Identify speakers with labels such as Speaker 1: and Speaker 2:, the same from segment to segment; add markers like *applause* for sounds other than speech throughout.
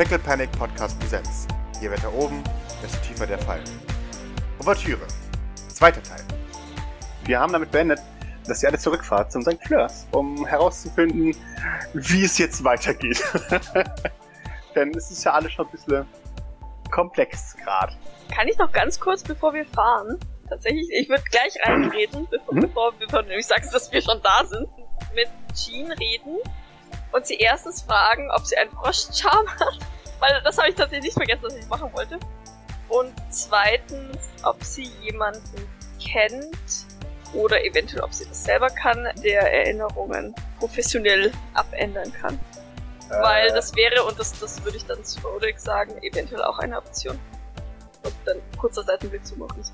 Speaker 1: Pickle Panic Podcast Presents. Je weiter oben, desto tiefer der Fall. Ouvertüre. Zweiter Teil. Wir haben damit beendet, dass ihr alle zurückfahrt zum St. Fleurs, um herauszufinden, wie es jetzt weitergeht. *laughs* Denn es ist ja alles schon ein bisschen komplex gerade.
Speaker 2: Kann ich noch ganz kurz, bevor wir fahren, tatsächlich, ich würde gleich reinreden, bevor,
Speaker 1: Mhm.
Speaker 2: bevor, bevor du nämlich sagst, dass wir schon da sind, mit Jean reden und sie erstens fragen, ob sie einen Froschcharm hat, weil das habe ich tatsächlich nicht vergessen, dass ich machen wollte. Und zweitens, ob sie jemanden kennt oder eventuell, ob sie das selber kann, der Erinnerungen professionell abändern kann. Weil
Speaker 1: Äh,
Speaker 2: das wäre, und das, das würde ich dann zu Roderick sagen, eventuell auch eine Option. Und dann kurzer Seitenblick zu Maurice.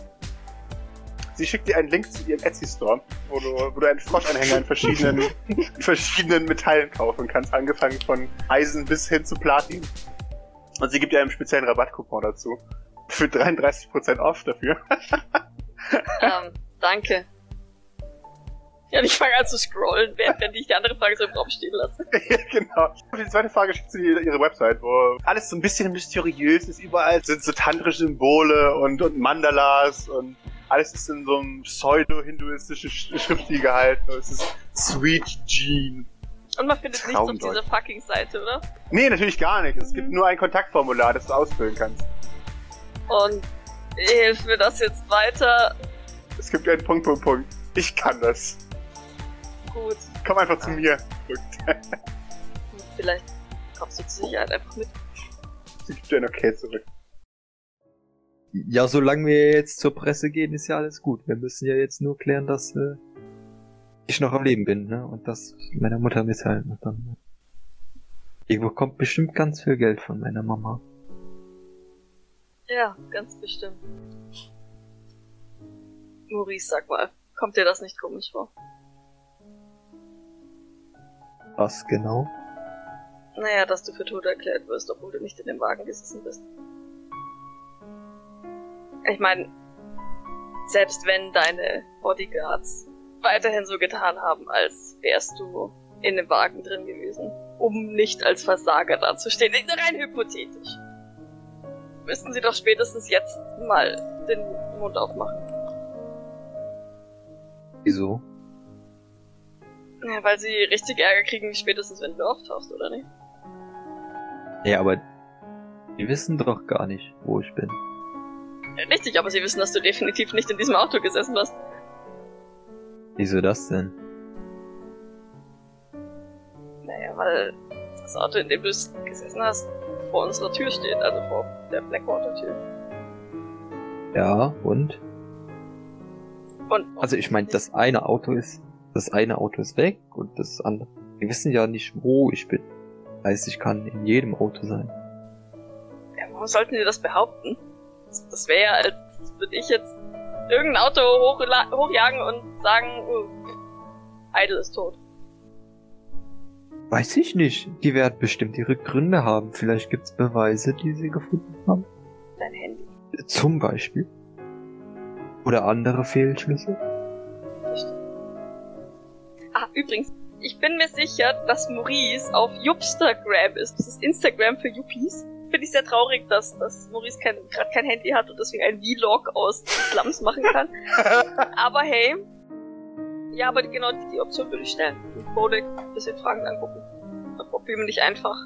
Speaker 1: Sie schickt dir einen Link zu ihrem Etsy-Store, wo du, wo du einen Froschanhänger in verschiedenen, in verschiedenen Metallen kaufen kannst, angefangen von Eisen bis hin zu Platin. Und sie gibt dir einen speziellen Rabattcoupon dazu. Für 33% off dafür.
Speaker 2: ähm, danke. Ja, ich fange an zu scrollen, während ich die andere Frage so im Raum stehen lasse. *laughs*
Speaker 1: ja, genau. Für die zweite Frage schickt sie dir ihre Website, wo alles so ein bisschen mysteriös ist. Überall sind so tantrische Symbole und, und Mandalas und alles ist in so einem pseudo-hinduistischen Sch- Schriftstil gehalten. Und Es ist Sweet Gene.
Speaker 2: Und man findet nichts auf dieser fucking Seite, oder?
Speaker 1: Nee, natürlich gar nicht. Es
Speaker 2: Mhm.
Speaker 1: gibt nur ein Kontaktformular, das du ausfüllen kannst.
Speaker 2: Und hilf mir das jetzt weiter.
Speaker 1: Es gibt einen Punkt, Punkt, Punkt. Ich kann das.
Speaker 2: Gut.
Speaker 1: Komm einfach zu mir.
Speaker 2: Vielleicht kommst du zur Sicherheit einfach mit.
Speaker 1: Sie gibt dir ein Okay zurück.
Speaker 3: Ja, solange wir jetzt zur Presse gehen, ist ja alles gut. Wir müssen ja jetzt nur klären, dass äh, ich noch am Leben bin, ne? Und das meiner Mutter mitteilen. Und dann, ihr bekommt bestimmt ganz viel Geld von meiner Mama.
Speaker 2: Ja, ganz bestimmt. Maurice, sag mal, kommt dir das nicht komisch vor?
Speaker 3: Was genau?
Speaker 2: Naja, dass du für tot erklärt wirst, obwohl du nicht in dem Wagen gesessen bist. Ich meine, selbst wenn deine Bodyguards weiterhin so getan haben, als wärst du in dem Wagen drin gewesen, um nicht als Versager dazustehen, rein hypothetisch, müssten sie doch spätestens jetzt mal den Mund aufmachen.
Speaker 3: Wieso?
Speaker 2: Ja, weil sie richtig Ärger kriegen, spätestens wenn du auftauchst, oder nicht?
Speaker 3: Ja, aber die wissen doch gar nicht, wo ich bin.
Speaker 2: Richtig, aber sie wissen, dass du definitiv nicht in diesem Auto gesessen hast.
Speaker 3: Wieso das denn?
Speaker 2: Naja, weil das Auto, in dem du gesessen hast, vor unserer Tür steht, also vor der Blackwater-Tür.
Speaker 3: Ja, und?
Speaker 2: Und
Speaker 3: Also ich meine, das eine Auto ist, das eine Auto ist weg und das andere. Wir wissen ja nicht, wo ich bin. Heißt, ich kann in jedem Auto sein.
Speaker 2: ja, warum sollten die das behaupten? Das, wäre ja, als würde ich jetzt irgendein Auto hochla- hochjagen und sagen, oh, Idle ist tot.
Speaker 3: Weiß ich nicht. Die werden bestimmt ihre Gründe haben. Vielleicht gibt's Beweise, die sie gefunden haben.
Speaker 2: Dein Handy.
Speaker 3: Zum Beispiel. Oder andere Fehlschlüsse.
Speaker 2: Ah, übrigens, ich bin mir sicher, dass Maurice auf Yupstagram ist. Das ist Instagram für Yuppies. Finde ich sehr traurig, dass, dass Maurice kein, gerade kein Handy hat und deswegen einen Vlog aus Slums machen kann. *laughs* aber hey. Ja, aber genau die, die Option würde ich stellen. Und Bodek ein bisschen Fragen angucken. Ob wir nicht einfach,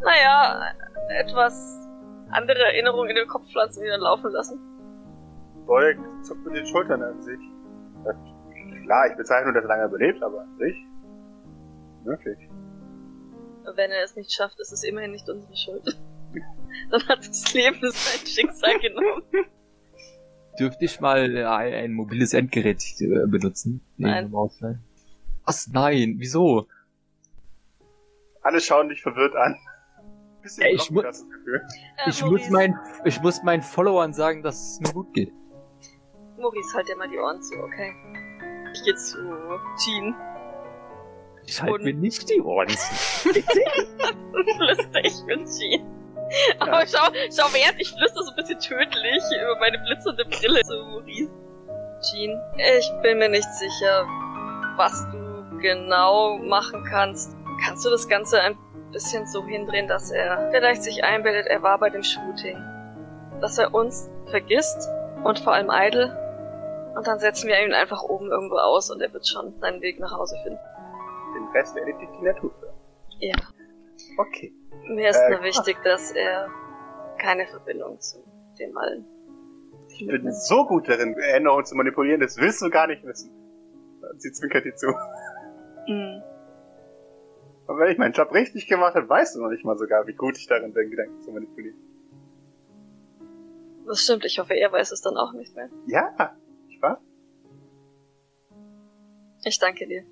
Speaker 2: naja, etwas andere Erinnerungen in den Kopf pflanzen, die dann laufen lassen.
Speaker 1: Bolek zuckt mit den Schultern an sich. Klar, ich bezeichne nur, dass er lange überlebt, aber an sich. Wirklich.
Speaker 2: Wenn er es nicht schafft, ist es immerhin nicht unsere Schuld. *laughs* Dann hat das Leben sein Schicksal genommen.
Speaker 3: Dürfte ich mal äh, ein, ein mobiles Endgerät äh, benutzen?
Speaker 2: Nein.
Speaker 3: Was? Nein, wieso?
Speaker 1: Alle schauen dich verwirrt an. *laughs* Bisschen
Speaker 3: Ja, ich mu-
Speaker 1: das Gefühl.
Speaker 2: Äh,
Speaker 3: Ich muss, mein, ich muss meinen Followern sagen, dass es mir gut geht.
Speaker 2: Maurice, halt dir mal die Ohren zu, okay? Ich geh zu Jean.
Speaker 3: Ich halte mir nicht die Ohren *laughs*
Speaker 2: flüster ich mit Jean. Aber schau, schau, während ich flüster so ein bisschen tödlich über meine blitzende Brille zu Maurice. Jean, ich bin mir nicht sicher, was du genau machen kannst. Kannst du das Ganze ein bisschen so hindrehen, dass er vielleicht sich einbildet, er war bei dem Shooting? Dass er uns vergisst und vor allem Idle? Und dann setzen wir ihn einfach oben irgendwo aus und er wird schon seinen Weg nach Hause finden.
Speaker 1: Den Rest erledigt die Natur.
Speaker 2: Ja.
Speaker 1: Okay.
Speaker 2: Mir ist
Speaker 1: Äh,
Speaker 2: nur wichtig, dass er keine Verbindung zu dem allen.
Speaker 1: Ich bin so gut darin, Erinnerungen zu manipulieren, das willst du gar nicht wissen. Sie zwinkert dir zu.
Speaker 2: Mhm.
Speaker 1: Und wenn ich meinen Job richtig gemacht habe, weißt du noch nicht mal sogar, wie gut ich darin bin, Gedanken zu manipulieren.
Speaker 2: Das stimmt, ich hoffe, er weiß es dann auch nicht mehr.
Speaker 1: Ja, nicht wahr?
Speaker 2: Ich danke dir.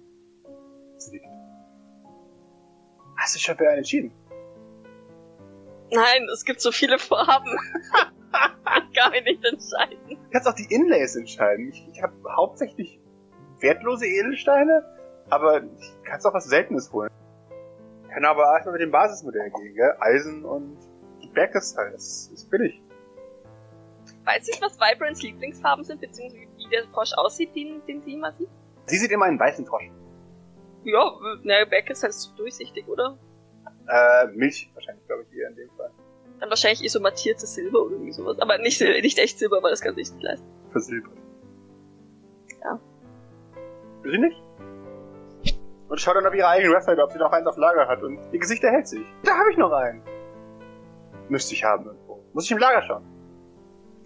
Speaker 1: Nickt. Hast du schon für einen entschieden?
Speaker 2: Nein, es gibt so viele Farben. ich *laughs* kann mich nicht entscheiden.
Speaker 1: Du kannst auch die Inlays entscheiden. Ich, ich habe hauptsächlich wertlose Edelsteine, aber ich kannst auch was Seltenes holen. Kann aber erstmal mit dem Basismodell gehen, gell? Eisen und Bergkristall, das ist billig.
Speaker 2: Weiß ich, was Vibrants Lieblingsfarben sind, beziehungsweise wie der Frosch aussieht, den, den sie immer sieht?
Speaker 1: Sie sieht immer einen weißen Frosch.
Speaker 2: Ja, na, Back ist halt durchsichtig, oder?
Speaker 1: Äh, Milch wahrscheinlich, glaube ich, eher in dem Fall.
Speaker 2: Dann wahrscheinlich isomatiertes Silber oder irgendwie sowas. Aber nicht, Sil- nicht echt Silber, weil das kann sich nicht leisten.
Speaker 1: Versilbert.
Speaker 2: Ja.
Speaker 1: Will sie nicht? Und schaut dann auf ihre eigene Website, ob sie noch eins auf Lager hat. Und ihr Gesicht erhält sich. Da habe ich noch einen. Müsste ich haben irgendwo. Muss ich im Lager schauen.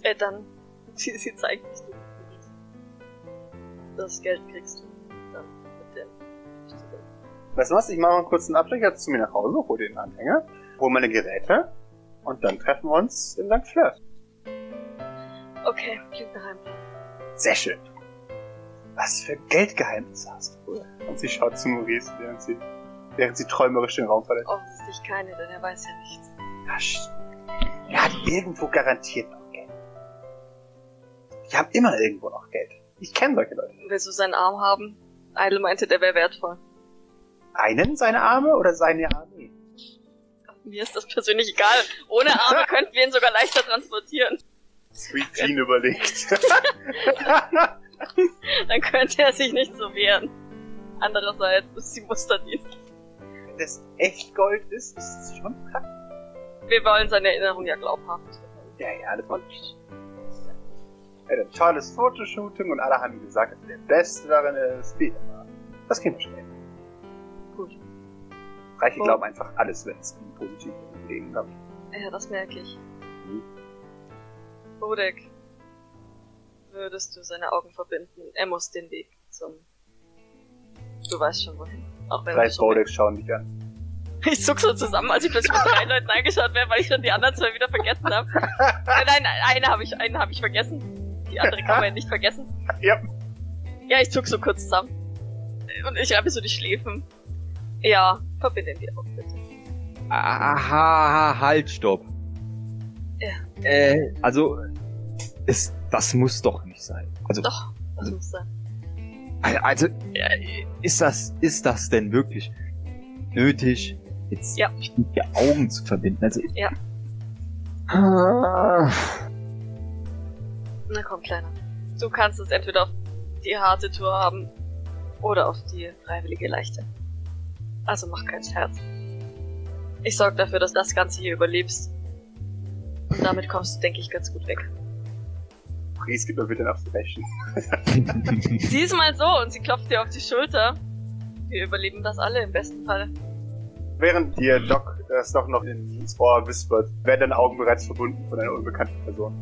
Speaker 2: Äh, dann, *laughs* sie, sie zeigt dich. Das Geld kriegst du.
Speaker 1: Weißt du was? Ich mache mal kurz einen Abstecher zu mir nach Hause, hol den Anhänger, hol meine Geräte und dann treffen wir uns in St.
Speaker 2: Okay, klingt nach einem Plan.
Speaker 1: Sehr schön. Was für Geldgeheimnisse hast du? Und sie schaut zu Maurice, während sie, während sie träumerisch den Raum verlässt.
Speaker 2: Offensichtlich keine, denn er weiß ja nichts.
Speaker 1: Ja, st- Er hat irgendwo garantiert noch Geld. Die haben immer irgendwo noch Geld. Ich kenne solche Leute.
Speaker 2: Willst du seinen Arm haben? Idle meinte, der wäre wertvoll.
Speaker 1: Einen seine Arme oder seine Armee?
Speaker 2: Mir ist das persönlich egal. Ohne Arme *laughs* könnten wir ihn sogar leichter transportieren.
Speaker 1: Sweet Jean überlegt. *laughs*
Speaker 2: Dann könnte er sich nicht so wehren. Andererseits ist die Musterdienst.
Speaker 1: Wenn das echt Gold ist, ist es schon krass.
Speaker 2: Wir wollen seine Erinnerung ja glaubhaft.
Speaker 1: Ja, ja, das war
Speaker 2: Und
Speaker 1: Er hat ein tolles Fotoshooting und alle haben ihm gesagt, dass er der Beste darin ist. Das kriegen wir schnell. Reiche
Speaker 2: Oh.
Speaker 1: glauben einfach alles, wenn es ihnen positiv im Leben kommt.
Speaker 2: Ja, das merke ich.
Speaker 1: Mhm.
Speaker 2: Bodek, würdest du seine Augen verbinden? Er muss den Weg zum... Du weißt schon wohin. Auch wenn
Speaker 1: Drei Bodex schauen dich an.
Speaker 2: Ich zuck so zusammen, als ich plötzlich mit drei Leuten angeschaut werde, weil ich schon die anderen zwei wieder vergessen habe. Nein, nein, eine habe ich, einen habe ich vergessen. Die andere kann man ja nicht vergessen.
Speaker 1: Ja.
Speaker 2: Ja, ich zuck so kurz zusammen. Und ich reibe so die Schläfen. Ja, verbinde die Augen bitte.
Speaker 3: Aha, halt, stopp.
Speaker 2: Ja.
Speaker 3: Äh, also, es, das muss doch nicht sein. Also,
Speaker 2: Doch, das muss sein.
Speaker 3: also, äh, ist das, ist das denn wirklich nötig, jetzt
Speaker 2: Ja.
Speaker 3: die Augen zu verbinden? Also,
Speaker 2: Ja.
Speaker 3: Ah.
Speaker 2: Na komm, Kleiner. Du kannst es entweder auf die harte Tour haben oder auf die freiwillige leichte. Also mach keinen Scherz. Ich sorge dafür, dass das Ganze hier überlebst. Und damit kommst du, denke ich, ganz gut weg.
Speaker 1: Please, gib mir bitte noch zu Rechen.
Speaker 2: Sieh es mal so und sie klopft dir auf die Schulter. Wir überleben das alle im besten Fall.
Speaker 1: Während dir Doc das doch noch ins Ohr whispert, werden deine Augen bereits verbunden von einer unbekannten Person.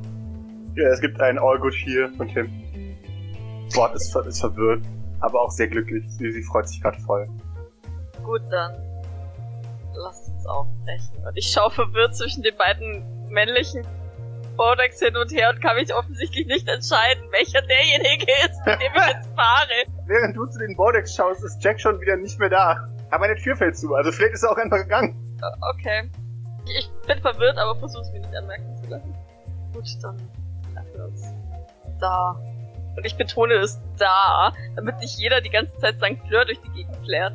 Speaker 1: Ja, es gibt einen All Good hier von Tim. Wort ist, ver ist verwirrt, aber auch sehr glücklich. Sie, sie freut sich gerade voll.
Speaker 2: Gut, dann lass uns aufbrechen. Und ich schaue verwirrt zwischen den beiden männlichen Bodex hin und her und kann mich offensichtlich nicht entscheiden, welcher derjenige ist, mit dem ich *laughs* jetzt fahre.
Speaker 1: Während du zu den Bordex schaust, ist Jack schon wieder nicht mehr da. Aber eine Tür fällt zu, also vielleicht ist er auch einfach gegangen.
Speaker 2: Äh, Okay. Ich bin verwirrt, aber versuch's mir nicht anmerken zu lassen. Gut, dann treffen wir uns da. Und ich betone es da, damit nicht jeder die ganze Zeit St. Fleur durch die Gegend flärt.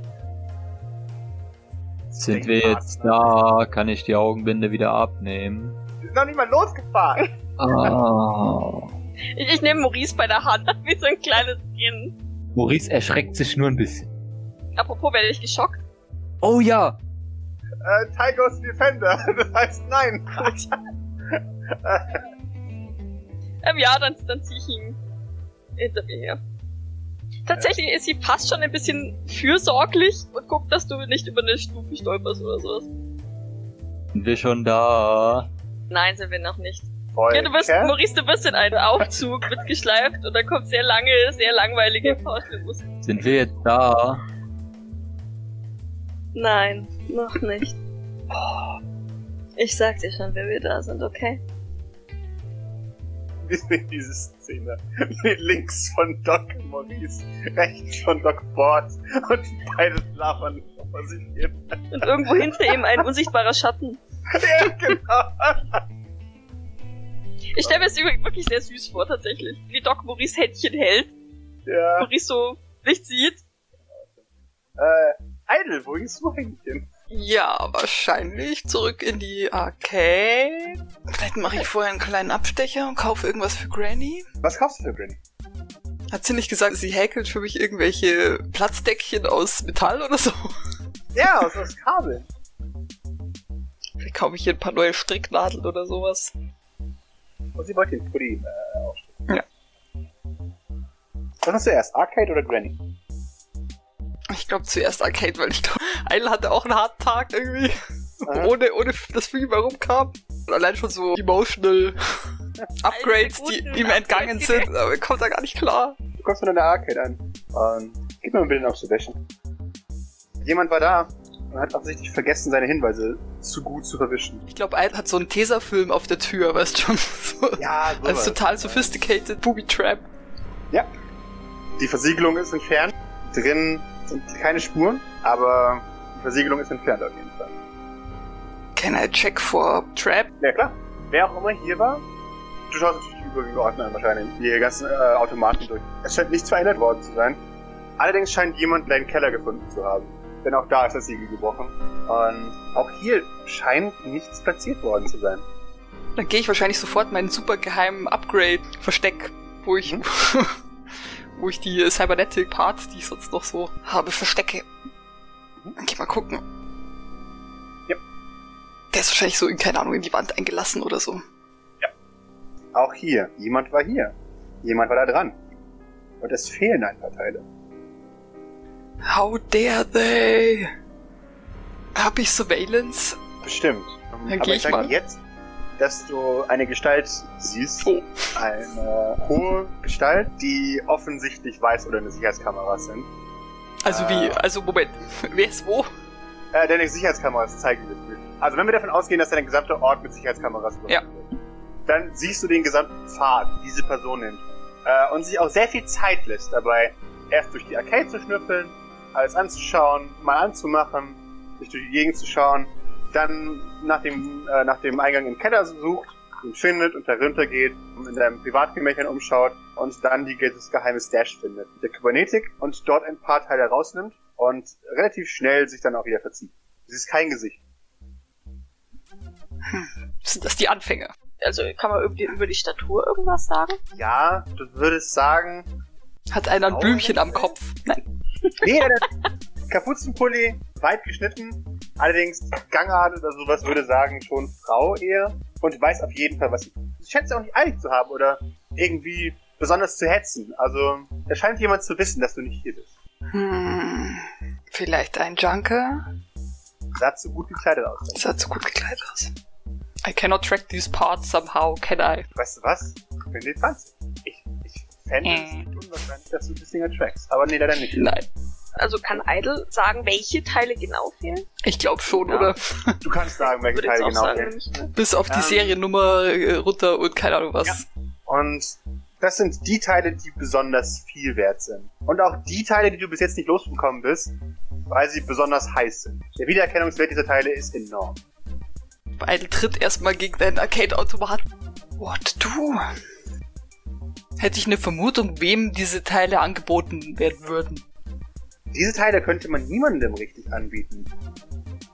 Speaker 4: Sind wir jetzt da? Kann ich die Augenbinde wieder abnehmen?
Speaker 1: Wir sind noch nicht mal losgefahren.
Speaker 4: Ah.
Speaker 2: Ich, ich nehme Maurice bei der Hand, *laughs* wie so ein kleines Kind.
Speaker 3: Maurice erschreckt sich nur ein bisschen.
Speaker 2: Apropos, werde ich geschockt?
Speaker 4: Oh ja!
Speaker 1: Äh, Tigers Defender. *laughs* Das heißt nein. *laughs*
Speaker 2: Ähm, ja, dann, dann zieh ich ihn hinter mir her. Tatsächlich ist sie fast schon ein bisschen fürsorglich und guckt, dass du nicht über eine Stufe stolperst oder sowas.
Speaker 4: Sind wir schon da?
Speaker 2: Nein, sind wir noch nicht. Ja, du
Speaker 1: Kerl.
Speaker 2: Maurice, du wirst in einen Aufzug mitgeschleift und da kommt sehr lange, sehr langweilige Faustmusik.
Speaker 4: Sind wir jetzt da?
Speaker 2: Nein, noch nicht. Ich sag dir schon, wer wir da sind, okay?
Speaker 1: Sehen *laughs* diese Szene. Links von Doc Maurice, rechts von Doc Bord und beide labern vor sich hin.
Speaker 2: Und irgendwo hinter ihm ein unsichtbarer Schatten. *laughs*
Speaker 1: Ja, genau.
Speaker 2: Ich stelle mir das übrigens wirklich sehr süß vor, tatsächlich. Wie Doc Maurice Händchen hält,
Speaker 1: Ja.
Speaker 2: Maurice so nicht sieht.
Speaker 1: Äh, Idle, wo gehst du eigentlich hin?
Speaker 5: Ja, wahrscheinlich zurück in die Arcade. Vielleicht mache ich vorher einen kleinen Abstecher und kaufe irgendwas für Granny.
Speaker 1: Was kaufst du für Granny?
Speaker 5: Hat sie nicht gesagt, sie häkelt für mich irgendwelche Platzdeckchen aus Metall oder so?
Speaker 1: Ja, aus das Kabel.
Speaker 5: Vielleicht kaufe ich hier ein paar neue Stricknadeln oder sowas.
Speaker 1: Und sie wollte den Pulli äh, aufstellen.
Speaker 5: Ja.
Speaker 1: Was hast du erst, Arcade oder Granny?
Speaker 5: Ich glaube zuerst Arcade, weil ich *laughs* glaube, Eil hatte auch einen harten Tag irgendwie.
Speaker 1: Aha.
Speaker 5: Ohne, ohne das Film herumkam. Und allein schon so emotional *laughs* Upgrades, die ihm entgangen sind, aber er kommt da gar nicht klar.
Speaker 1: Du kommst von einer Arcade an. Und gib mir mal bitte eine Observation. Jemand war da und hat offensichtlich vergessen, seine Hinweise zu gut zu verwischen.
Speaker 5: Ich glaube, Eil hat so einen Tesafilm auf der Tür, weißt schon. *laughs* So.
Speaker 1: Ja,
Speaker 5: Also total sophisticated Booby Trap.
Speaker 1: Ja. Die Versiegelung ist entfernt. Drin sind keine Spuren, aber die Versiegelung ist entfernt auf jeden Fall.
Speaker 5: Can I check for Trap?
Speaker 1: Ja klar. Wer auch immer hier war, du schaust natürlich die übrigen Ordner an wahrscheinlich, die ganzen äh, Automaten durch. Es scheint nichts verändert worden zu sein. Allerdings scheint jemand einen Keller gefunden zu haben. Denn auch da ist das Siegel gebrochen. Und auch hier scheint nichts platziert worden zu sein.
Speaker 5: Dann gehe ich wahrscheinlich sofort meinen super geheimen Upgrade-Versteck, wo ich,
Speaker 1: Mhm. *laughs*
Speaker 5: wo ich die Cybernetic Parts, die ich sonst noch so habe, verstecke. Dann geh mal gucken.
Speaker 1: Ja.
Speaker 5: Der ist wahrscheinlich so in, keine Ahnung, in die Wand eingelassen oder so.
Speaker 1: Auch hier. Jemand war hier. Jemand war da dran. Und es fehlen ein paar Teile.
Speaker 5: How dare they? Hab ich Surveillance?
Speaker 1: Bestimmt.
Speaker 5: Dann
Speaker 1: Aber
Speaker 5: geh
Speaker 1: ich
Speaker 5: ich
Speaker 1: sage
Speaker 5: mal.
Speaker 1: jetzt, dass du eine Gestalt siehst.
Speaker 5: Oh.
Speaker 1: Eine hohe Gestalt, die offensichtlich weiß oder eine Sicherheitskameras sind.
Speaker 5: Also
Speaker 1: Ah.
Speaker 5: wie? Also Moment. *laughs* Wer ist wo?
Speaker 1: Äh, deine Sicherheitskameras zeigen das Bild. Also wenn wir davon ausgehen, dass dein gesamter Ort mit Sicherheitskameras
Speaker 5: Ja.
Speaker 1: wird, dann siehst du den gesamten Pfad, die diese Person nimmt. Äh, und sich auch sehr viel Zeit lässt dabei, erst durch die Arcade zu schnüffeln, alles anzuschauen, mal anzumachen, sich durch die Gegend zu schauen, dann nach dem, äh, nach dem Eingang im Keller sucht, ihn findet und darunter geht, in seinem Privatgemächern umschaut und dann die, das geheime Stash findet. Der Kybernetik und dort ein paar Teile rausnimmt und relativ schnell sich dann auch wieder verzieht. Es ist kein Gesicht.
Speaker 5: Sind das die Anfänge?
Speaker 2: Also kann man irgendwie über die Statur irgendwas sagen?
Speaker 1: Ja, du würdest sagen,
Speaker 5: Hat einer ein Blümchen am? Kopf? Nein.
Speaker 1: nee, der Kapuzenpulli, weit geschnitten, allerdings Gangart oder sowas würde sagen, schon Frau eher und weiß auf jeden Fall, was sie. Sie scheint es auch nicht eilig zu haben oder irgendwie besonders zu hetzen. Also, da scheint jemand zu wissen, dass du nicht hier bist.
Speaker 5: Hm, vielleicht ein Junker?
Speaker 1: Sah zu gut gekleidet aus.
Speaker 5: Sah zu gut gekleidet aus. I cannot track these parts somehow, can I?
Speaker 1: Weißt du was? Ich bin D20. Ich, ich fände es nicht unwahrscheinlich, dass du das Dinger trackst. Aber nee, leider nicht.
Speaker 5: Nein.
Speaker 2: Also kann Idle sagen, welche Teile genau fehlen?
Speaker 5: Ich glaube schon,
Speaker 2: Ja.
Speaker 5: oder?
Speaker 1: Du kannst sagen, welche Teile genau
Speaker 2: sagen.
Speaker 1: fehlen.
Speaker 2: nämlich, ne?
Speaker 5: Bis auf die
Speaker 1: Ähm.
Speaker 5: Seriennummer äh, runter und keine Ahnung was.
Speaker 1: Ja. Und das sind die Teile, die besonders viel wert sind. Und auch die Teile, die du bis jetzt nicht losbekommen bist, weil sie besonders heiß sind. Der Wiedererkennungswert dieser Teile ist enorm.
Speaker 5: Beide tritt erstmal gegen deinen Arcade-Automat. What du? Hätte ich eine Vermutung, wem diese Teile angeboten werden würden.
Speaker 1: Diese Teile könnte man niemandem richtig anbieten.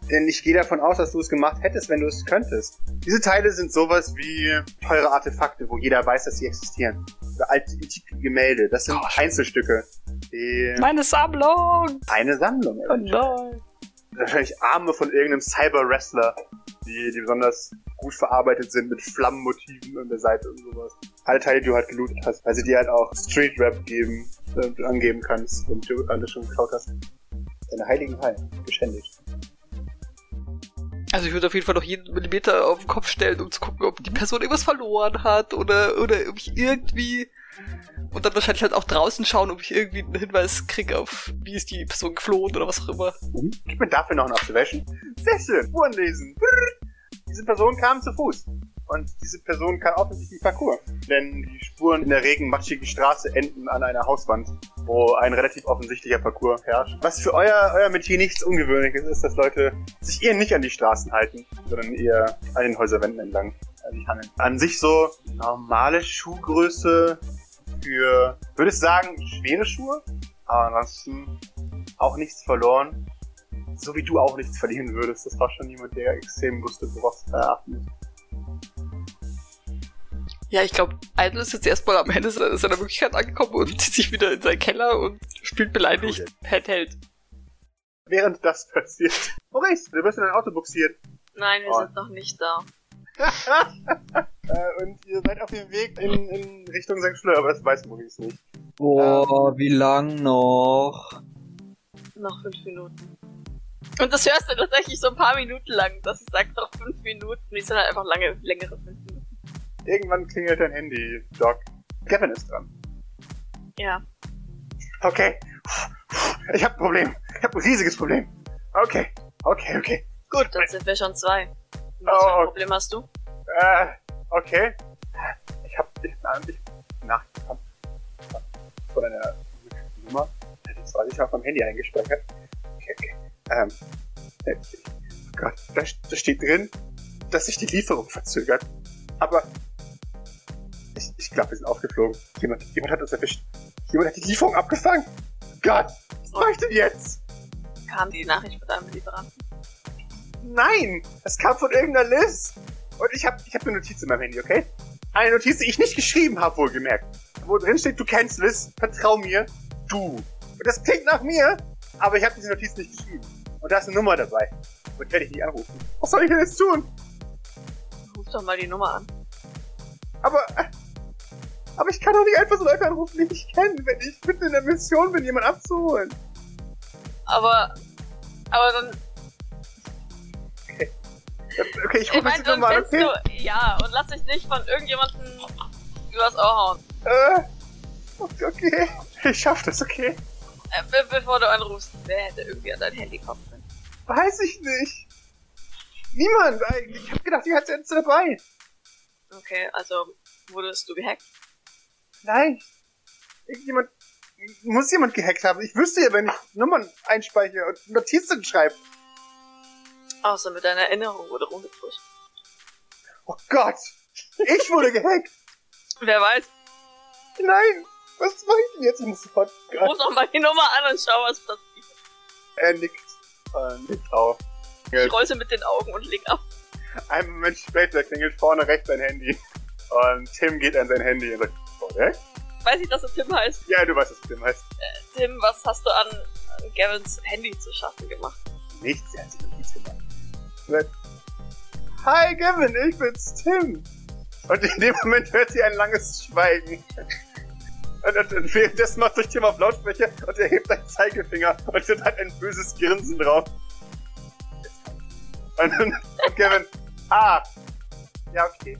Speaker 1: Denn ich gehe davon aus, dass du es gemacht hättest, wenn du es könntest. Diese Teile sind sowas wie teure Artefakte, wo jeder weiß, dass sie existieren. Oder alte antike Gemälde. Das sind
Speaker 5: Gosh.
Speaker 1: Einzelstücke. Die
Speaker 5: Meine Sammlung!
Speaker 1: eine Sammlung.
Speaker 5: Oh nein.
Speaker 1: wahrscheinlich Arme von irgendeinem Cyber-Wrestler, die, die besonders gut verarbeitet sind mit Flammenmotiven an der Seite und sowas. Alle Teile, die du halt gelootet hast, weil sie dir halt auch Street-Rap geben, äh, angeben kannst und du alles schon geklaut hast. Deine heiligen Hallen, geschändigt.
Speaker 5: Also ich würde auf jeden Fall noch jeden Millimeter auf den Kopf stellen, um zu gucken, ob die Person irgendwas verloren hat oder, oder ob ich irgendwie und dann wahrscheinlich halt auch draußen schauen, ob ich irgendwie einen Hinweis kriege auf, wie ist die Person geflohen oder was auch immer.
Speaker 1: Mhm. Gib mir dafür noch eine Observation. Sehr schön. Spuren lesen. Diese Person kam zu Fuß. Und diese Person kann offensichtlich Parcours. Denn die Spuren in der regenmatschigen Straße enden an einer Hauswand, wo ein relativ offensichtlicher Parcours herrscht. Was für euer, euer Metier nichts Ungewöhnliches ist, dass Leute sich eher nicht an die Straßen halten, sondern eher an den Häuserwänden entlang sich hangeln. An sich so normale Schuhgröße für, würde ich sagen, schwere Schuhe. Aber ansonsten auch nichts verloren. So wie du auch nichts verlieren würdest. Das war schon jemand, der extrem wusste, worauf es achten muss.
Speaker 5: Ja, ich glaube, Idle ist jetzt erstmal am Ende seiner Möglichkeit angekommen und zieht sich wieder in seinen Keller und spielt beleidigt Handheld.
Speaker 1: Während das passiert. Maurice, du bist in dein Auto buxiert.
Speaker 2: Nein, wir oh. sind noch nicht da. *laughs*
Speaker 1: äh, und ihr seid auf dem Weg in, in Richtung St. Fleur, aber das weiß Maurice nicht.
Speaker 3: Boah, ähm, wie lang noch?
Speaker 2: Noch fünf Minuten. Und das hörst du tatsächlich so ein paar Minuten lang, dass ich sag doch fünf Minuten. Die sind halt einfach lange, längere fünf Minuten.
Speaker 1: Irgendwann klingelt dein Handy, Doc. Kevin ist dran.
Speaker 2: Ja.
Speaker 1: Okay. Ich hab ein Problem. Ich hab ein riesiges Problem. Okay. Okay, okay.
Speaker 2: Gut, dann sind wir schon zwei. Was für ein oh, Problem hast du?
Speaker 1: Äh, okay. Ich hab ich, ich nachgekommen von einer Nummer. Das war nicht auf meinem Handy eingespeichert. Okay, okay. Ähm, äh, oh Gott, da, da steht drin, dass sich die Lieferung verzögert. Aber ich, ich glaube, wir sind aufgeflogen. Jemand, jemand hat uns erwischt. Jemand hat die Lieferung abgefangen. Gott, was mache ich denn jetzt?
Speaker 2: Kam die Nachricht von deinem Lieferanten?
Speaker 1: Nein, es kam von irgendeiner Liz. Und ich habe ich hab eine Notiz in meinem Handy, okay? Eine Notiz, die ich nicht geschrieben habe, wohlgemerkt. Wo drin steht, du kennst Liz, vertrau mir, du. Und das klingt nach mir, aber ich habe diese Notiz nicht geschrieben. Und da ist eine Nummer dabei. Und werde ich nicht anrufen. Was soll ich denn jetzt tun?
Speaker 2: Ruf doch mal die Nummer an.
Speaker 1: Aber aber ich kann doch nicht einfach so Leute anrufen, die ich kenne, wenn ich mitten in der Mission bin, jemanden abzuholen.
Speaker 2: Aber, aber dann...
Speaker 1: Okay. Okay, ich rufe jetzt mal an, okay?
Speaker 2: Du, ja, und lass dich nicht von irgendjemandem übers Ohr hauen.
Speaker 1: Äh, okay. Ich schaff das, okay.
Speaker 2: Äh, be bevor du anrufst, wer hätte irgendwie an dein Handy kommen können?
Speaker 1: Weiß ich nicht. Niemand eigentlich. Ich hab gedacht, die hat jetzt dabei.
Speaker 2: Okay, also wurdest du gehackt?
Speaker 1: Nein. Irgendjemand, muss jemand gehackt haben. Ich wüsste ja, wenn ich Nummern einspeichere und Notizen schreibe.
Speaker 2: Außer mit deiner Erinnerung wurde rumgepusht.
Speaker 1: Oh Gott! Ich wurde gehackt!
Speaker 2: Wer weiß?
Speaker 1: Nein! Was mache ich denn jetzt? Ich muss sofort.
Speaker 2: Ruf doch mal die Nummer an und schau, was passiert.
Speaker 1: Er nickt. Äh, nickt auf.
Speaker 2: Ich roll mit den Augen und leg auf.
Speaker 1: Einen Moment später klingelt vorne rechts sein Handy. Und Tim geht an sein Handy und sagt, korrekt?
Speaker 2: Weiß ich, dass er Tim heißt?
Speaker 1: Ja, du weißt, dass Tim heißt.
Speaker 2: Äh, Tim, was hast du an Gavins Handy zu schaffen gemacht?
Speaker 1: Nichts, er hat sich nichts gemacht. Hi Gavin, ich bin's Tim. Und in dem Moment hört sie ein langes Schweigen. Und, und, und währenddessen macht sich Tim auf Lautsprecher und er hebt einen Zeigefinger und dann hat ein böses Grinsen drauf. Und, und, und Kevin, ah, ja, okay.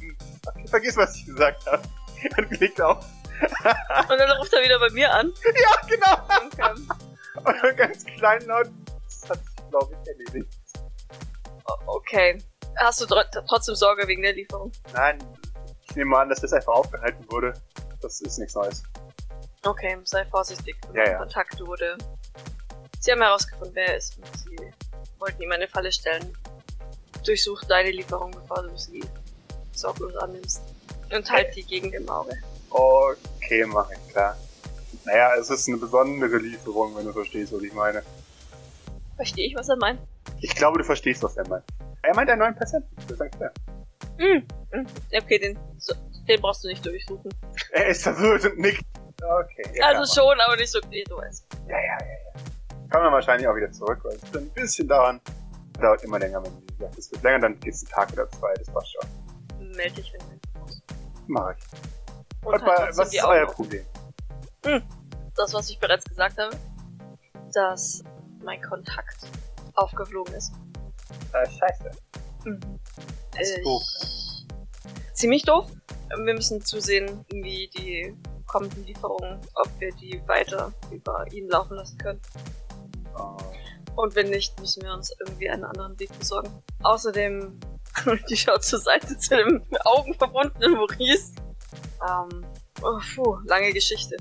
Speaker 1: Hm, okay. Vergiss, was ich gesagt habe. *laughs* Und klickt auf.
Speaker 2: Und dann ruft er wieder bei mir an.
Speaker 1: Ja, genau. Und dann ganz klein laut, das hat sich, glaube ich, erledigt.
Speaker 2: Okay. Hast du trotzdem Sorge wegen der Lieferung?
Speaker 1: Nein, ich nehme an, dass das einfach aufgehalten wurde. Das ist nichts Neues.
Speaker 2: Okay, sei vorsichtig.
Speaker 1: Ja, ja.
Speaker 2: Kontakt wurde. Sie haben herausgefunden, wer er ist. Und sie wollten ihm eine Falle stellen. Durchsuch deine Lieferung, bevor du sie sorglos annimmst. Und halt die Gegend im Auge.
Speaker 1: Okay, mach ich, klar. Naja, es ist eine besondere Lieferung, wenn du verstehst, was ich meine.
Speaker 2: Verstehe ich, was er meint?
Speaker 1: Ich glaube, du verstehst, was er meint. Er meint einen neuen Patienten, das ist klar.
Speaker 2: Mm. Okay, den, den brauchst du nicht durchsuchen.
Speaker 1: Er ist verwirrt und nickt. Okay.
Speaker 2: also schon, aber nicht so, nee, du weißt.
Speaker 1: Ja, ja, ja, ja. Kommen wir wahrscheinlich auch wieder zurück, weil es wird ein bisschen dauern. Dauert immer länger, wenn wie gesagt, es wird länger, dann geht's einen Tag oder zwei, das passt schon.
Speaker 2: Melde dich, wenn du
Speaker 1: Mach ich.
Speaker 2: Und
Speaker 1: Und
Speaker 2: halt
Speaker 1: was ist euer. Problem?
Speaker 2: Das, was ich bereits gesagt habe, dass mein Kontakt aufgeflogen ist.
Speaker 1: Äh, scheiße.
Speaker 2: Mhm.
Speaker 1: Das ist
Speaker 2: Äh,
Speaker 1: doof.
Speaker 2: Ziemlich doof. Wir müssen zusehen, wie die kommenden Lieferungen, ob wir die weiter über ihn laufen lassen können.
Speaker 1: Oh.
Speaker 2: Und wenn nicht, müssen wir uns irgendwie einen anderen Weg besorgen. Außerdem, *laughs* die schaut zur Seite zu dem augenverbundenen Maurice. Ähm, oh, puh, lange Geschichte.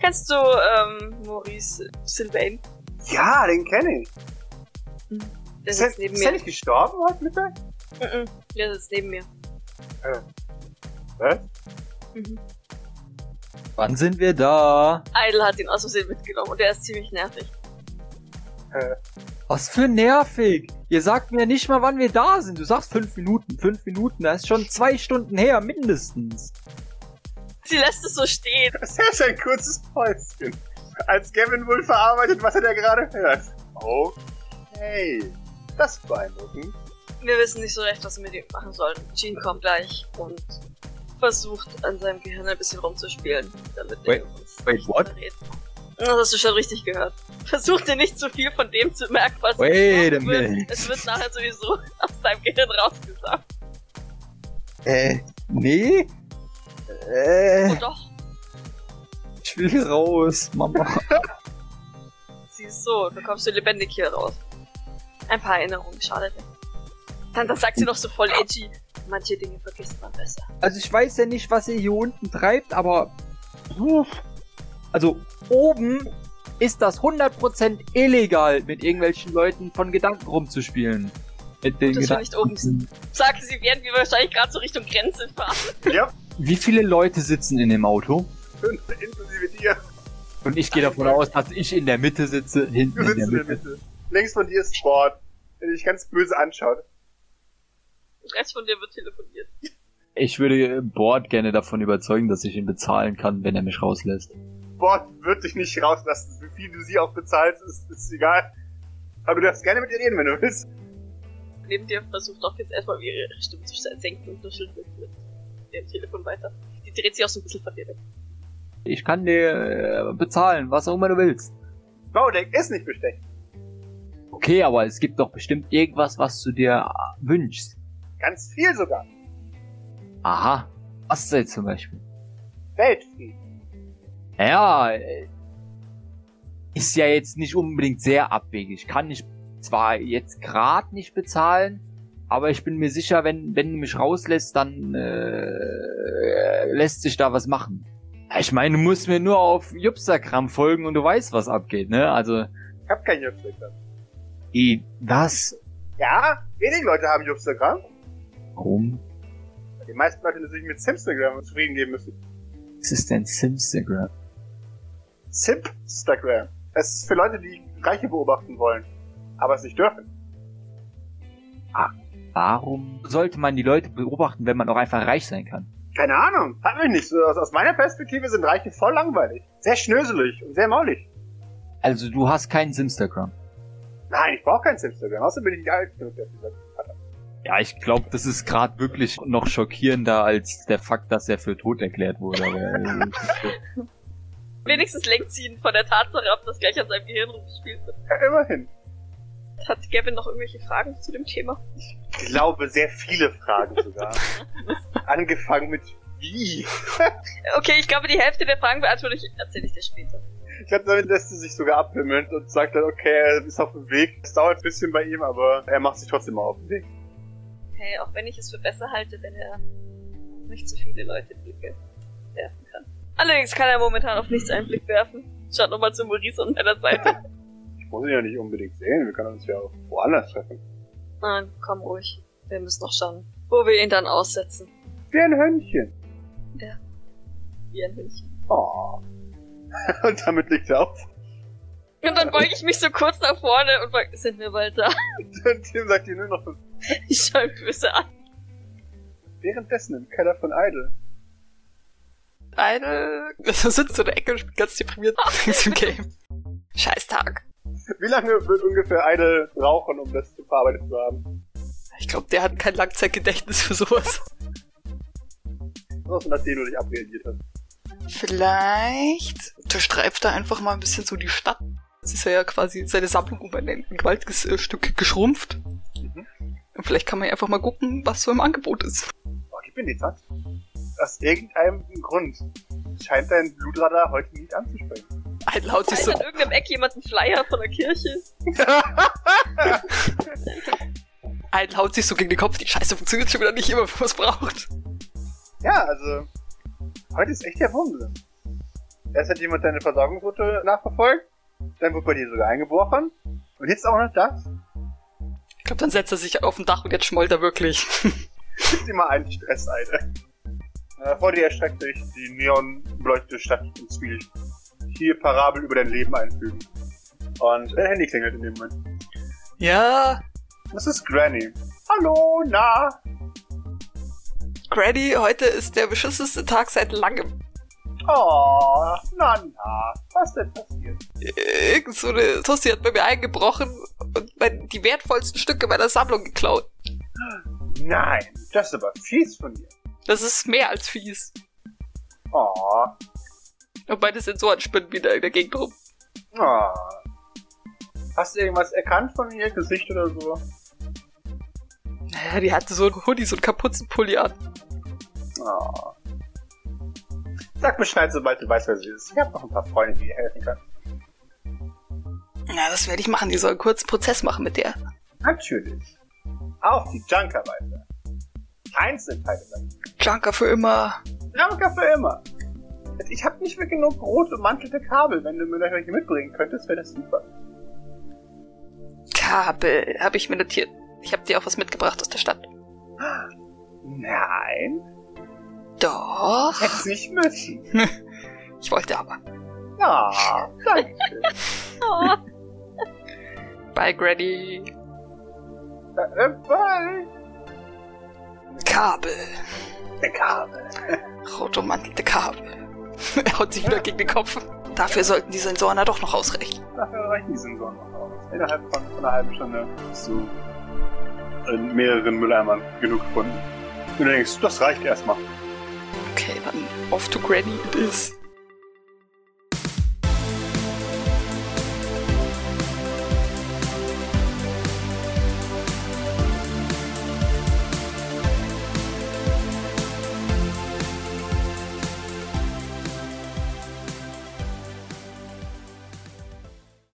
Speaker 2: Kennst du ähm, Maurice Sylvain?
Speaker 1: Ja, den kenne ich.
Speaker 2: Der
Speaker 1: Ist,
Speaker 2: sitzt
Speaker 1: er-
Speaker 2: neben
Speaker 1: ist er
Speaker 2: mir.
Speaker 1: nicht gestorben heute Mittag?
Speaker 2: Mhm, Der sitzt neben mir.
Speaker 1: Was?
Speaker 2: Mhm.
Speaker 4: Wann sind wir da?
Speaker 2: Idle hat ihn aus Versehen mitgenommen und der ist ziemlich nervig.
Speaker 4: Was für nervig. Ihr sagt mir nicht mal, wann wir da sind. Du sagst fünf Minuten. Fünf Minuten, das ist schon zwei Stunden her, mindestens.
Speaker 2: Sie lässt es so stehen.
Speaker 1: Das ist ein kurzes Päuschen. Als Gavin wohl verarbeitet, was er da gerade hört. Okay. Das ist beeindruckend.
Speaker 2: Wir wissen nicht so recht, was wir mit ihm machen sollen. Jean kommt gleich und versucht an seinem Gehirn ein bisschen rumzuspielen, damit
Speaker 4: Wait,
Speaker 2: er uns
Speaker 4: wait,
Speaker 2: nicht
Speaker 4: what?
Speaker 2: verrät. Das hast du schon richtig gehört. Versuch dir nicht zu viel von dem zu merken, was
Speaker 4: Wait a
Speaker 2: wird.
Speaker 4: minute.
Speaker 2: Es wird nachher sowieso *laughs* aus deinem Gehirn rausgesagt.
Speaker 4: Äh, nee? Äh,
Speaker 2: Und doch,
Speaker 4: ich will raus, Mama.
Speaker 2: siehst so, dann kommst du lebendig hier raus. Ein paar Erinnerungen, schadet nicht. Dann, dann sagt sie noch so voll edgy. Manche Dinge vergisst man besser.
Speaker 4: Also ich weiß ja nicht, was ihr hier unten treibt, aber... Uff. Also oben ist das 100% illegal, mit irgendwelchen Leuten von Gedanken rumzuspielen. Mit den
Speaker 2: Gut, dass wir
Speaker 4: Gedanken.
Speaker 2: nicht oben sind. Sagte sie, während wir wahrscheinlich gerade so Richtung Grenze fahren.
Speaker 1: Ja,
Speaker 4: Wie viele Leute sitzen in dem Auto?
Speaker 1: fünf, inklusive dir.
Speaker 4: Und ich gehe davon aus, dass ich in der Mitte sitze, hinten
Speaker 1: Du
Speaker 4: in der
Speaker 1: sitzt in der
Speaker 4: Mitte.
Speaker 1: Mitte. Links von dir ist Sport. Der dich ganz böse anschaut.
Speaker 2: Der Rest von dir wird telefoniert.
Speaker 4: Ich würde Bord gerne davon überzeugen, dass ich ihn bezahlen kann, wenn er mich rauslässt.
Speaker 1: Sport wird dich nicht rauslassen. Wie viel du sie auch bezahlst, ist, ist egal. Aber du darfst gerne mit ihr reden, wenn du willst.
Speaker 2: Neben dir versucht auch jetzt erstmal ihre Stimme zu senken und nuschelt mit, mit dem Telefon weiter. Die dreht sich auch so ein bisschen von dir weg.
Speaker 4: Ich kann dir äh, bezahlen, was auch immer du willst.
Speaker 1: Baudeck ist nicht bestechend.
Speaker 4: Okay, aber es gibt doch bestimmt irgendwas, was du dir äh, wünschst.
Speaker 1: Ganz viel sogar.
Speaker 4: Aha. Was denn zum Beispiel?
Speaker 1: Weltfrieden.
Speaker 4: Ja, äh, ist ja jetzt nicht unbedingt sehr abwegig. Kann ich zwar jetzt gerade nicht bezahlen, aber ich bin mir sicher, wenn, wenn du mich rauslässt, dann äh, lässt sich da was machen. Ich meine, du musst mir nur auf Jupstagram folgen und du weißt, was abgeht, ne? Also,
Speaker 1: Ich hab kein Jobstagram.
Speaker 4: i, was?
Speaker 1: Ja, wenige Leute haben Jobstagram.
Speaker 4: Warum?
Speaker 1: Die meisten Leute natürlich mit Simstagram zufrieden geben müssen.
Speaker 4: Was ist denn Simstagram?
Speaker 1: Simpstagram. Es ist für Leute, die Reiche beobachten wollen, aber es nicht dürfen.
Speaker 4: Warum sollte man die Leute beobachten, wenn man auch einfach reich sein kann?
Speaker 1: Keine Ahnung. Hat mich nicht. So, aus, meiner Perspektive sind Reiche voll langweilig. Sehr schnöselig und sehr maulig.
Speaker 4: Also du hast kein Simstagram.
Speaker 1: Nein, ich brauche kein Simstagram. Außerdem bin ich nicht alt genug dafür.
Speaker 4: Ja, ich glaube, das ist gerade wirklich noch schockierender als der Fakt, dass er für tot erklärt wurde. *laughs*
Speaker 2: Wenigstens lenkt sie ihn von der Tatsache ab, dass gleich an seinem Gehirn rumgespielt wird.
Speaker 1: Ja, immerhin.
Speaker 2: Hat Gavin noch irgendwelche Fragen zu dem Thema?
Speaker 1: Ich glaube, sehr viele Fragen sogar. *laughs* Angefangen mit wie.
Speaker 2: Okay, ich glaube, die Hälfte der Fragen beantworte ich, erzähle ich dir später.
Speaker 1: Ich glaube, damit lässt sie sich sogar abwimmeln und sagt dann, okay, er ist auf dem Weg. Es dauert ein bisschen bei ihm, aber er macht sich trotzdem mal auf den Weg.
Speaker 2: Hey, auch wenn ich es für besser halte, wenn er nicht so viele Leute Blicke kann. Allerdings kann er momentan auf nichts einen Blick werfen. Schaut nochmal zu Maurice an meiner Seite. *laughs*
Speaker 1: Ich muss ihn ja nicht unbedingt sehen. Wir können uns ja auch woanders treffen.
Speaker 2: Nein, komm ruhig. Wir müssen noch schauen, wo wir ihn dann aussetzen.
Speaker 1: Wie ein Hündchen.
Speaker 2: Wie ein Hündchen.
Speaker 1: Oh. *laughs* Und damit liegt er auf.
Speaker 2: Und dann beuge ich mich so kurz nach vorne und frage, sind wir bald da? *laughs*
Speaker 1: Und Tim sagt ihm nur noch,
Speaker 2: Ich schaue ihn böse an.
Speaker 1: währenddessen im Keller von Idle.
Speaker 5: Eine. Das *laughs* sitzt so in der Ecke und spielt ganz deprimiert *laughs* im Game. Scheiß Tag.
Speaker 1: Wie lange wird ungefähr eine brauchen, um das verarbeitet zu haben?
Speaker 5: Ich glaube, der hat kein Langzeitgedächtnis für sowas.
Speaker 1: Was, nachdem du dich abreagiert hast.
Speaker 5: Vielleicht durchstreift er einfach mal ein bisschen so die Stadt. Es ist ja quasi seine Sammlung um ein gewaltiges äh, Stück geschrumpft.
Speaker 1: Mhm.
Speaker 5: Und vielleicht kann man ja einfach mal gucken, was so im Angebot ist.
Speaker 1: Oh, gib mir die Zeit. Aus irgendeinem Grund scheint dein Blutradar heute nicht anzusprechen.
Speaker 5: Ein laut sich
Speaker 2: Ist
Speaker 5: so,
Speaker 2: an irgendeinem Eck jemand einen Flyer von der Kirche? *laughs*
Speaker 5: ein haut sich so gegen den Kopf. Die Scheiße funktioniert schon wieder nicht immer, wenn man es braucht.
Speaker 1: Ja, also, heute ist echt der Wurmsinn. Erst hat jemand deine Versorgungsroute nachverfolgt, dann wurde bei dir sogar eingebrochen, und jetzt auch noch das.
Speaker 5: Ich glaube, dann setzt er sich auf dem Dach und jetzt schmollt er wirklich.
Speaker 1: Gibt immer einen Stress, Alter. Äh, vor dir erstreckt sich die neonbeleuchtete Stadt in Zwiel. Hier Parabel über dein Leben einfügen. Und dein Handy klingelt in dem Moment.
Speaker 5: Ja,
Speaker 1: Das ist Granny. Hallo, na?
Speaker 5: Granny, heute ist der beschissenste Tag seit langem.
Speaker 1: Oh, na, na. Was denn passiert?
Speaker 5: Irgend so eine Tussi hat bei mir eingebrochen und mein, die wertvollsten Stücke meiner Sammlung geklaut.
Speaker 1: Nein, das ist aber fies von dir.
Speaker 5: Das ist mehr als fies.
Speaker 1: Oh,
Speaker 5: Und meine Sensoren spinnen wieder in der Gegend rum.
Speaker 1: oh. Hast du irgendwas erkannt von ihr? Gesicht oder so?
Speaker 5: Naja, die hatte so einen Hoodie, so einen Kapuzenpulli an.
Speaker 1: Oh. Sag Bescheid, sobald du weißt, wer sie ist. Ich habe noch ein paar Freunde, die dir helfen können.
Speaker 5: Ja, das werde ich machen. Die soll einen kurzen Prozess machen mit der.
Speaker 1: Natürlich. Auf die Junker weiter. Einzelteile sein.
Speaker 5: Junker für immer.
Speaker 1: Junker für immer. Ich habe nicht mehr genug rot bemantelte Kabel. Wenn du mir gleich welche mitbringen könntest, wäre das super.
Speaker 5: Kabel, habe ich mir notiert. Ich habe dir auch was mitgebracht aus der Stadt.
Speaker 1: Nein,
Speaker 5: Doch.
Speaker 1: hätt's nicht müssen. *laughs*
Speaker 5: Ich wollte aber.
Speaker 1: Ja, danke.
Speaker 2: Oh, *laughs*
Speaker 5: Bye, Granny.
Speaker 1: bye.
Speaker 5: Kabel.
Speaker 1: Der Kabel. *laughs*
Speaker 5: Rot ummantelte Kabel. *laughs* er haut sich wieder gegen den Kopf. Dafür sollten die Sensoren ja doch noch ausreichen.
Speaker 1: Dafür reichen die Sensoren noch aus. Innerhalb von, von einer halben Stunde hast du in mehreren Mülleimern genug gefunden. Und du denkst, das reicht erstmal.
Speaker 5: Okay, dann off to Granny it is.